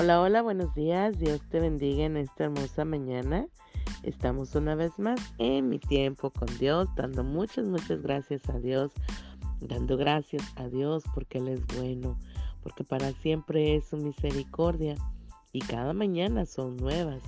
Hola, hola, buenos días. Dios te bendiga en esta hermosa mañana. Estamos una vez más en mi tiempo con Dios, dando muchas, muchas gracias a Dios, dando gracias a Dios porque Él es bueno, porque para siempre es su misericordia y cada mañana son nuevas.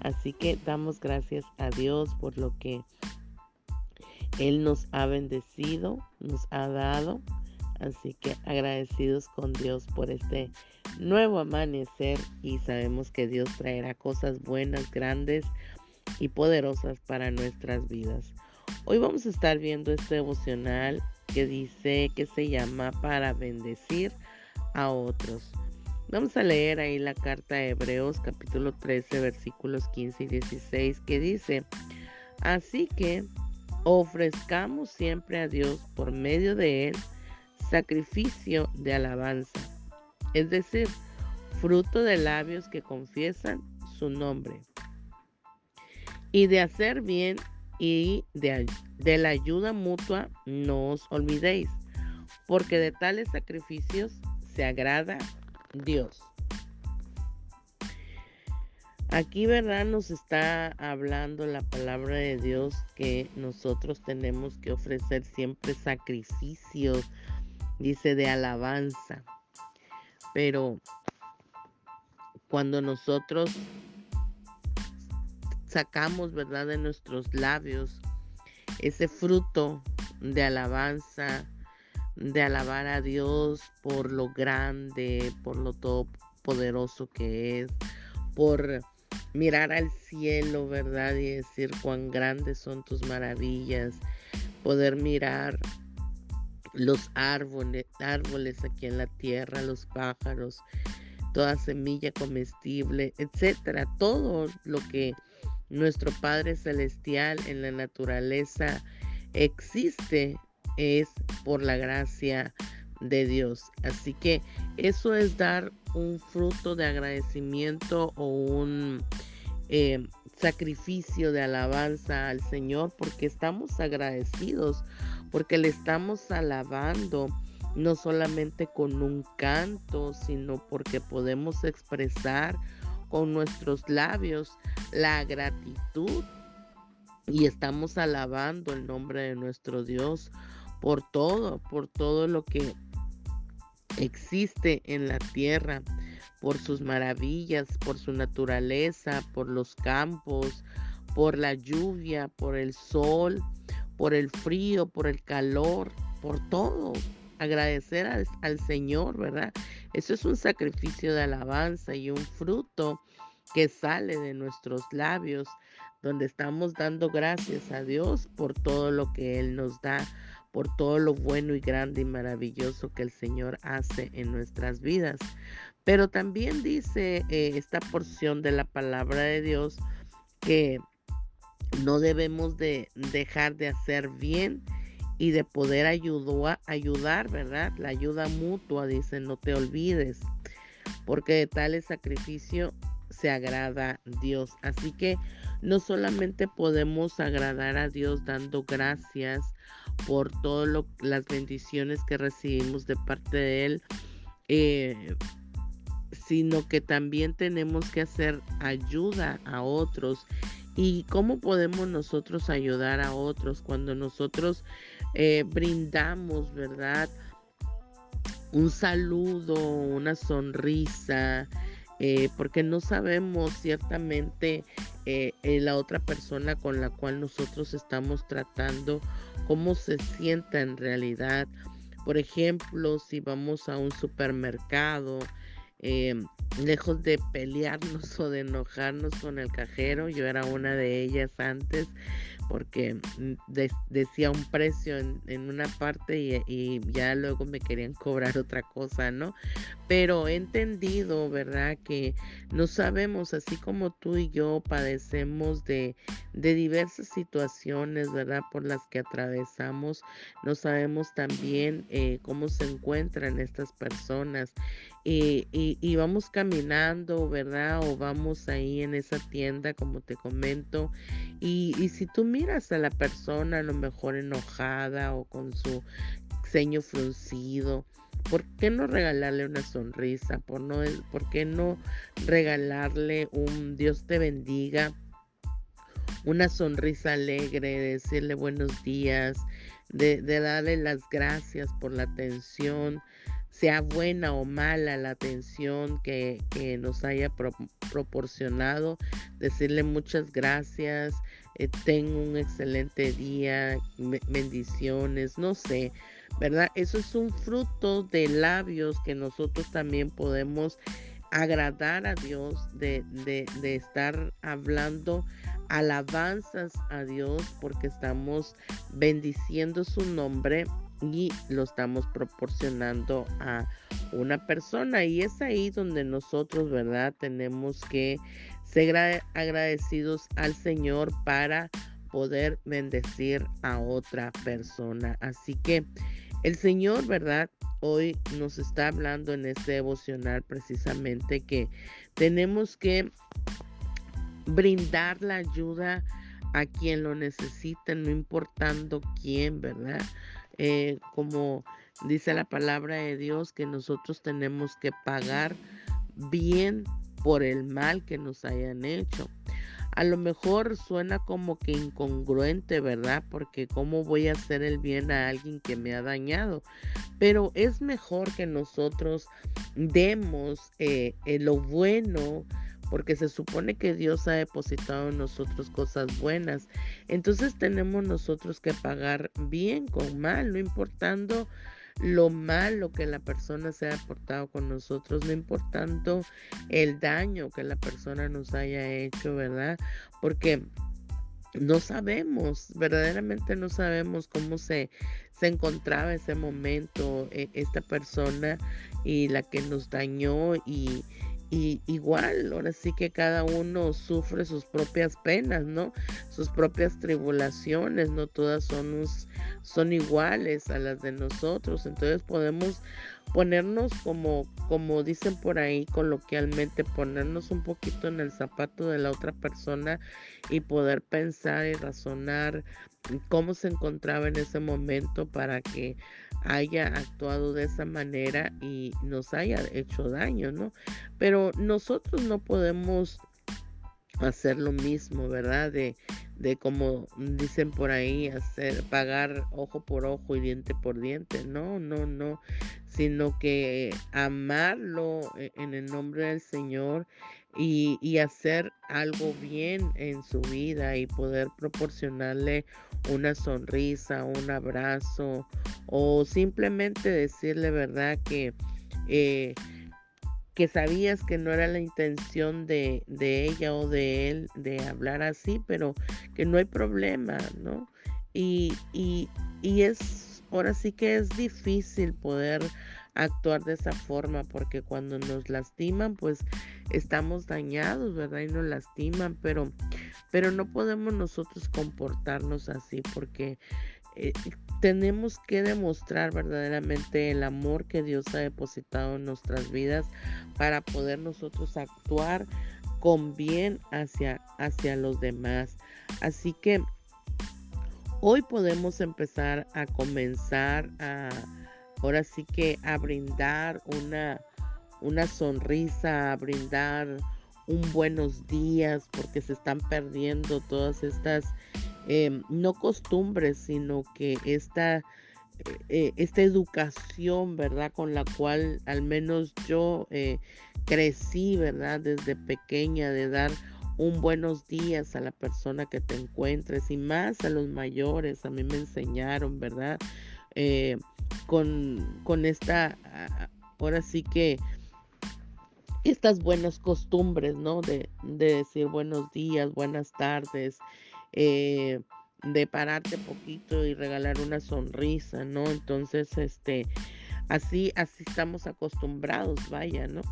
Así que damos gracias a Dios por lo que Él nos ha bendecido, nos ha dado. Así que agradecidos con Dios por este nuevo amanecer y sabemos que Dios traerá cosas buenas, grandes y poderosas para nuestras vidas. Hoy vamos a estar viendo este devocional que dice que se llama para bendecir a otros. Vamos a leer ahí la carta de Hebreos capítulo 13 versículos 15 y 16 que dice, así que ofrezcamos siempre a Dios por medio de él sacrificio de alabanza es decir, fruto de labios que confiesan su nombre. Y de hacer bien y de, de, la ayuda mutua no os olvidéis, porque de tales sacrificios se agrada Dios. Aquí, ¿verdad? Nos está hablando la palabra de Dios que nosotros tenemos que ofrecer siempre sacrificios, dice, de alabanza. Pero cuando nosotros sacamos, ¿verdad?, de nuestros labios ese fruto de alabanza, de alabar a Dios por lo grande, por lo todopoderoso que es, por mirar al cielo, ¿verdad? Y decir cuán grandes son tus maravillas, poder mirar los árboles, árboles aquí en la tierra, los pájaros, toda semilla comestible, etcétera, todo lo que nuestro Padre Celestial en la naturaleza existe es por la gracia de Dios. Así que eso es dar un fruto de agradecimiento o un eh, sacrificio de alabanza al Señor porque estamos agradecidos porque le estamos alabando no solamente con un canto, sino porque podemos expresar con nuestros labios la gratitud. Y estamos alabando el nombre de nuestro Dios por todo, por todo lo que existe en la tierra, por sus maravillas, por su naturaleza, por los campos, por la lluvia, por el sol, por el frío, por el calor, por todo. Agradecer al, Señor, ¿verdad? Eso es un sacrificio de alabanza y un fruto que sale de nuestros labios, donde estamos dando gracias a Dios por todo lo que Él nos da, por todo lo bueno y grande y maravilloso que el Señor hace en nuestras vidas. Pero también dice eh, esta porción de la palabra de Dios que no debemos de dejar de hacer bien y de poder ayudar, ¿verdad? La ayuda mutua, dice, no te olvides, porque de tal sacrificio se agrada Dios. Así que no solamente podemos agradar a Dios dando gracias por todas las bendiciones que recibimos de parte de Él, eh, sino que también tenemos que hacer ayuda a otros ¿Y cómo podemos nosotros ayudar a otros cuando nosotros eh, brindamos, verdad? Un saludo, una sonrisa, eh, porque no sabemos ciertamente eh, la otra persona con la cual nosotros estamos tratando, cómo se sienta en realidad. Por ejemplo, si vamos a un supermercado, eh, lejos de pelearnos o de enojarnos con el cajero, yo era una de ellas antes porque mm, decía un precio en, una parte y, ya luego me querían cobrar otra cosa, ¿no? Pero he entendido, ¿verdad? Que no sabemos, así como tú y yo padecemos de, de diversas situaciones, ¿verdad? Por las que atravesamos, no sabemos también eh, cómo se encuentran estas personas y, vamos caminando, ¿verdad? O vamos ahí en esa tienda, como te comento, y, y si tú miras a la persona a lo mejor enojada o con su ceño fruncido, ¿por qué no regalarle una sonrisa? ¿Por, no, ¿Por qué no regalarle un Dios te bendiga? Una sonrisa alegre, decirle buenos días, de, darle las gracias por la atención, sea buena o mala la atención que, nos haya proporcionado, decirle muchas gracias, eh, tengo un excelente día, bendiciones, no sé, ¿verdad? Eso es un fruto de labios que nosotros también podemos agradar a Dios, de, de estar hablando alabanzas a Dios porque estamos bendiciendo su nombre y lo estamos proporcionando a una persona y es ahí donde nosotros, ¿verdad? Tenemos que ser agradecidos al Señor para poder bendecir a otra persona. Así que el Señor, ¿verdad? Hoy nos está hablando en este devocional precisamente que tenemos que brindar la ayuda a quien lo necesita, no importando quién, ¿verdad? Eh, como dice la palabra de Dios, que nosotros tenemos que pagar bien por el mal que nos hayan hecho. A lo mejor suena como que incongruente, ¿verdad? Porque ¿cómo voy a hacer el bien a alguien que me ha dañado? Pero es mejor que nosotros demos eh, eh, lo bueno porque se supone que Dios ha depositado en nosotros cosas buenas. Entonces tenemos nosotros que pagar bien con mal, no importando lo malo que la persona se haya portado con nosotros, no importando el daño que la persona nos haya hecho, ¿verdad? Porque no sabemos, verdaderamente no sabemos cómo se, se encontraba ese momento eh, esta persona y la que nos dañó y, y igual, ahora sí que cada uno sufre sus propias penas, ¿no? Sus propias tribulaciones, no todas son, son iguales a las de nosotros. Entonces podemos ponernos como, como dicen por ahí coloquialmente, ponernos un poquito en el zapato de la otra persona y poder pensar y razonar cómo se encontraba en ese momento para que haya actuado de esa manera y nos haya hecho daño, ¿no? Pero nosotros no podemos hacer lo mismo, ¿verdad? De, de como dicen por ahí, hacer, pagar ojo por ojo y diente por diente. No, no, no, sino que amarlo e, en el nombre del Señor y, y hacer algo bien en su vida y poder proporcionarle una sonrisa, un abrazo o simplemente decirle, ¿verdad? Que... Eh, que sabías que no era la intención de, ella o de él de hablar así, pero que no hay problema, ¿no? Y, y, y es, ahora sí que es difícil poder actuar de esa forma porque cuando nos lastiman pues estamos dañados, ¿verdad? Y nos lastiman, pero pero no podemos nosotros comportarnos así porque eh, tenemos que demostrar verdaderamente el amor que Dios ha depositado en nuestras vidas para poder nosotros actuar con bien hacia, hacia los demás. Así que hoy podemos empezar a comenzar a, ahora sí que a brindar una, una sonrisa, a brindar un buenos días, porque se están perdiendo todas estas Em, no costumbres, sino que esta, eh, esta educación, ¿verdad? Con la cual al menos yo eh, crecí, ¿verdad? Desde pequeña, de dar un buenos días a la persona que te encuentres y más a los mayores, a mí me enseñaron, ¿verdad? Eh, con, con esta, ahora sí que estas buenas costumbres, ¿no? De, de decir buenos días, buenas tardes, eh, de pararte poquito y regalar una sonrisa, ¿no? Entonces, este, así, así estamos acostumbrados, vaya, ¿no?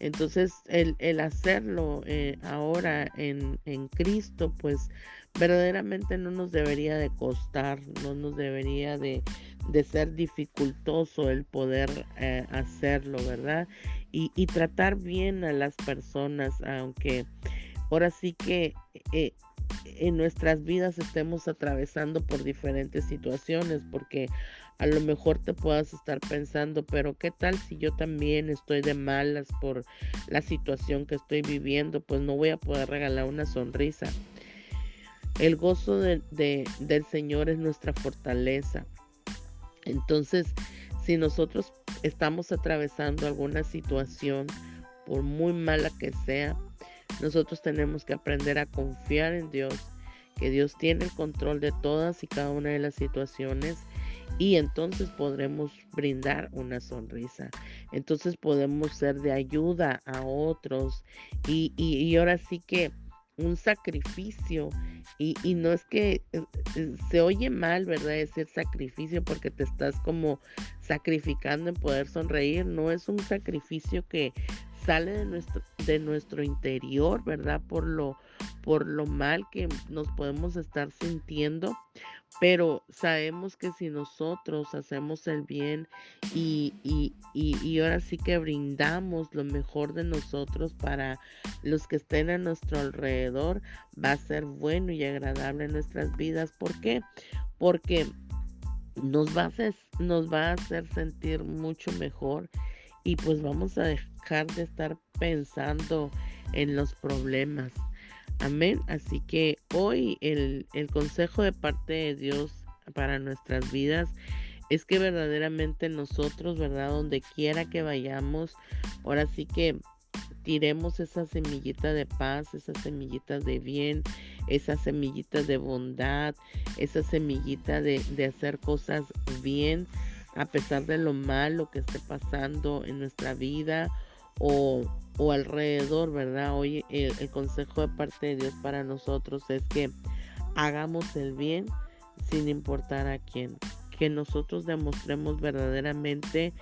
Entonces, el, el hacerlo eh, ahora en, en, Cristo, pues verdaderamente no nos debería de costar, no nos debería de, de ser dificultoso el poder eh, hacerlo, ¿verdad? Y, y, tratar bien a las personas, aunque ahora sí que eh, en nuestras vidas estemos atravesando por diferentes situaciones, porque a lo mejor te puedas estar pensando, pero ¿qué tal si yo también estoy de malas por la situación que estoy viviendo? Pues no voy a poder regalar una sonrisa. El gozo del Señor es nuestra fortaleza. Entonces, si nosotros estamos atravesando alguna situación, por muy mala que sea, nosotros tenemos que aprender a confiar en Dios, que Dios tiene el control de todas y cada una de las situaciones y entonces podremos brindar una sonrisa. Entonces podemos ser de ayuda a otros y, y, ahora sí que un sacrificio y, y, no es que eh, eh, se oye mal, ¿verdad? Decir sacrificio porque te estás como sacrificando en poder sonreír, no es un sacrificio que sale de nuestro, de nuestro interior, ¿verdad? Por lo, por lo mal que nos podemos estar sintiendo, pero sabemos que si nosotros hacemos el bien y, y, y, ahora sí que brindamos lo mejor de nosotros para los que estén a nuestro alrededor, va a ser bueno y agradable en nuestras vidas. ¿Por qué? Porque nos va a hacer, nos va a hacer sentir mucho mejor y pues vamos a dejar de estar pensando en los problemas. Amén. Así que hoy el, consejo de parte de Dios para nuestras vidas es que verdaderamente nosotros, ¿verdad? Donde quiera que vayamos, ahora sí que tiremos esa semillita de paz, esas semillitas de bien, esas semillitas de bondad, esa semillita de, de hacer cosas bien a pesar de lo malo que esté pasando en nuestra vida o, alrededor, ¿verdad? Hoy el, consejo de parte de Dios para nosotros es que hagamos el bien sin importar a quién, que nosotros demostremos verdaderamente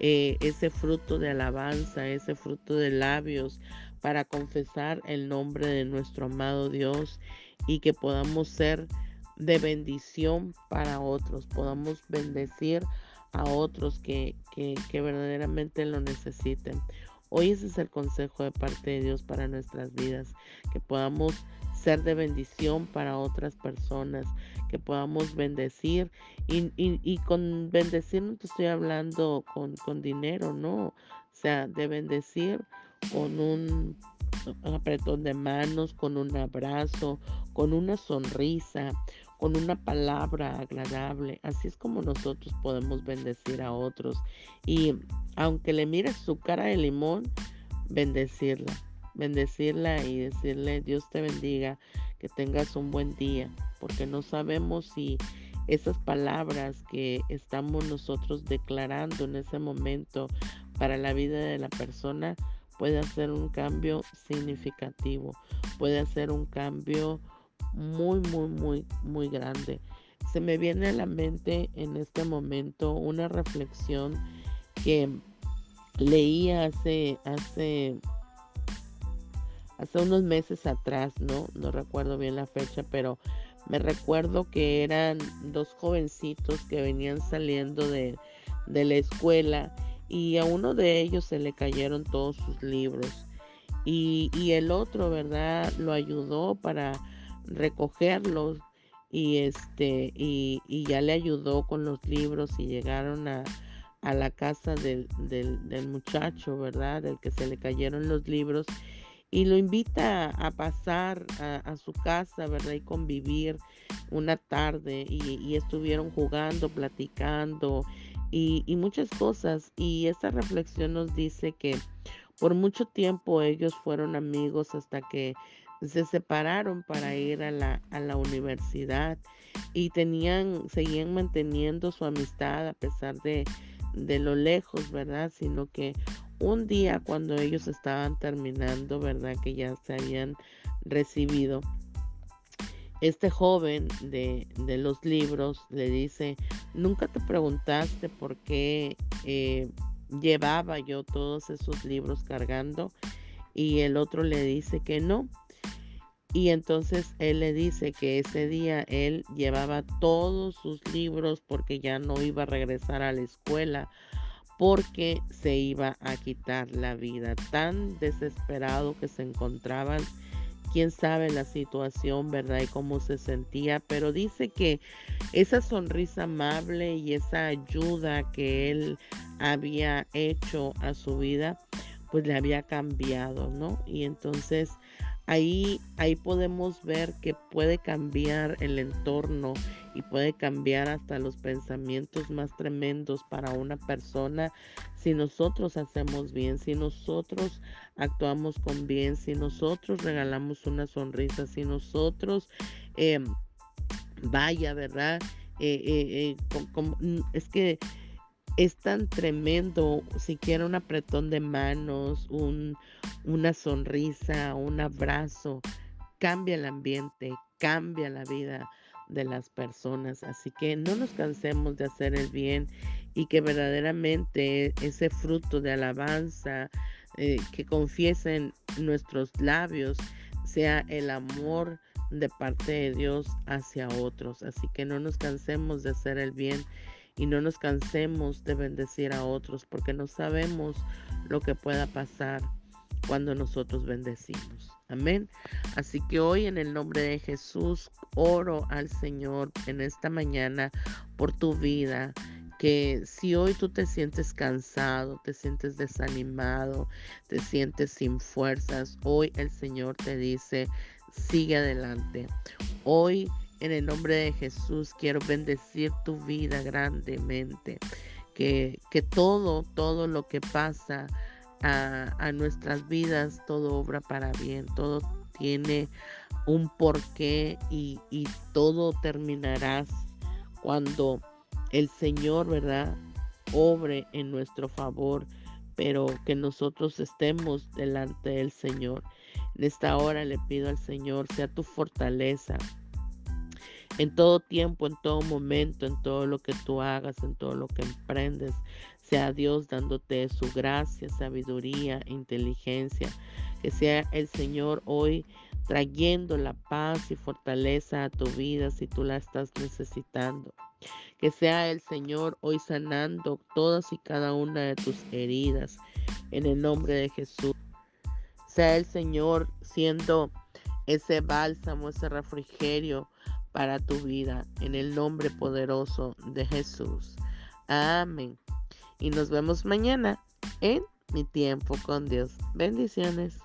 eh, ese fruto de alabanza, ese fruto de labios para confesar el nombre de nuestro amado Dios y que podamos ser de bendición para otros, podamos bendecir a otros que, que, verdaderamente lo necesiten. Hoy ese es el consejo de parte de Dios para nuestras vidas, que podamos ser de bendición para otras personas, que podamos bendecir. Y, y, con bendecir no te estoy hablando con, con, dinero, no. O sea, de bendecir con un apretón de manos, con un abrazo, con una sonrisa, con una palabra agradable. Así es como nosotros podemos bendecir a otros. Y aunque le mires su cara de limón, bendecirla. Bendecirla y decirle, Dios te bendiga, que tengas un buen día. Porque no sabemos si esas palabras que estamos nosotros declarando en ese momento para la vida de la persona puede hacer un cambio significativo, puede hacer un cambio muy, muy, muy, muy grande. Se me viene a la mente en este momento una reflexión que leí hace, hace, hace unos meses atrás, ¿no? No recuerdo bien la fecha, pero me recuerdo que eran dos jovencitos que venían saliendo de, de la escuela y a uno de ellos se le cayeron todos sus libros. Y, y, el otro, ¿verdad? Lo ayudó para recogerlos y este y, ya le ayudó con los libros y llegaron a, a la casa del, del, muchacho, ¿verdad? Del que se le cayeron los libros y lo invita a pasar a, su casa, ¿verdad? Y convivir una tarde y, estuvieron jugando, platicando y, y, muchas cosas. Y esta reflexión nos dice que por mucho tiempo ellos fueron amigos hasta que se separaron para ir a la, a la universidad y tenían, seguían manteniendo su amistad a pesar de, de lo lejos, ¿verdad? Sino que un día cuando ellos estaban terminando, ¿verdad? Que ya se habían recibido, este joven de, de los libros le dice, nunca te preguntaste por qué eh, llevaba yo todos esos libros cargando y el otro le dice que no, y entonces él le dice que ese día él llevaba todos sus libros porque ya no iba a regresar a la escuela porque se iba a quitar la vida. Tan desesperado que se encontraban quién sabe la situación, ¿verdad? Y cómo se sentía, pero dice que esa sonrisa amable y esa ayuda que él había hecho a su vida, pues le había cambiado, ¿no? Y entonces ahí, ahí podemos ver que puede cambiar el entorno y puede cambiar hasta los pensamientos más tremendos para una persona si nosotros hacemos bien, si nosotros actuamos con bien, si nosotros regalamos una sonrisa, si nosotros, em, vaya, ¿verdad? Eh, eh, eh, es que es tan tremendo, siquiera un apretón de manos, un, una sonrisa, un abrazo, cambia el ambiente, cambia la vida de las personas. Así que no nos cansemos de hacer el bien y que verdaderamente ese fruto de alabanza eh, que confiesen nuestros labios sea el amor de parte de Dios hacia otros. Así que no nos cansemos de hacer el bien y no nos cansemos de bendecir a otros porque no sabemos lo que pueda pasar cuando nosotros bendecimos. Amén. Así que hoy en el nombre de Jesús oro al Señor en esta mañana por tu vida. Que si hoy tú te sientes cansado, te sientes desanimado, te sientes sin fuerzas, hoy el Señor te dice, sigue adelante. Hoy en el nombre de Jesús quiero bendecir tu vida grandemente. Que, que todo, todo lo que pasa a, a, nuestras vidas, todo obra para bien, todo tiene un porqué y, y todo terminará cuando el Señor, ¿verdad? Obre en nuestro favor, pero que nosotros estemos delante del Señor. En esta hora le pido al Señor, sea tu fortaleza, en todo tiempo, en todo momento, en todo lo que tú hagas, en todo lo que emprendes. Sea Dios dándote su gracia, sabiduría, inteligencia. Que sea el Señor hoy trayendo la paz y fortaleza a tu vida si tú la estás necesitando. Que sea el Señor hoy sanando todas y cada una de tus heridas en el nombre de Jesús. Sea el Señor siendo ese bálsamo, ese refrigerio para tu vida en el nombre poderoso de Jesús. Amén. Y nos vemos mañana en mi tiempo con Dios. Bendiciones.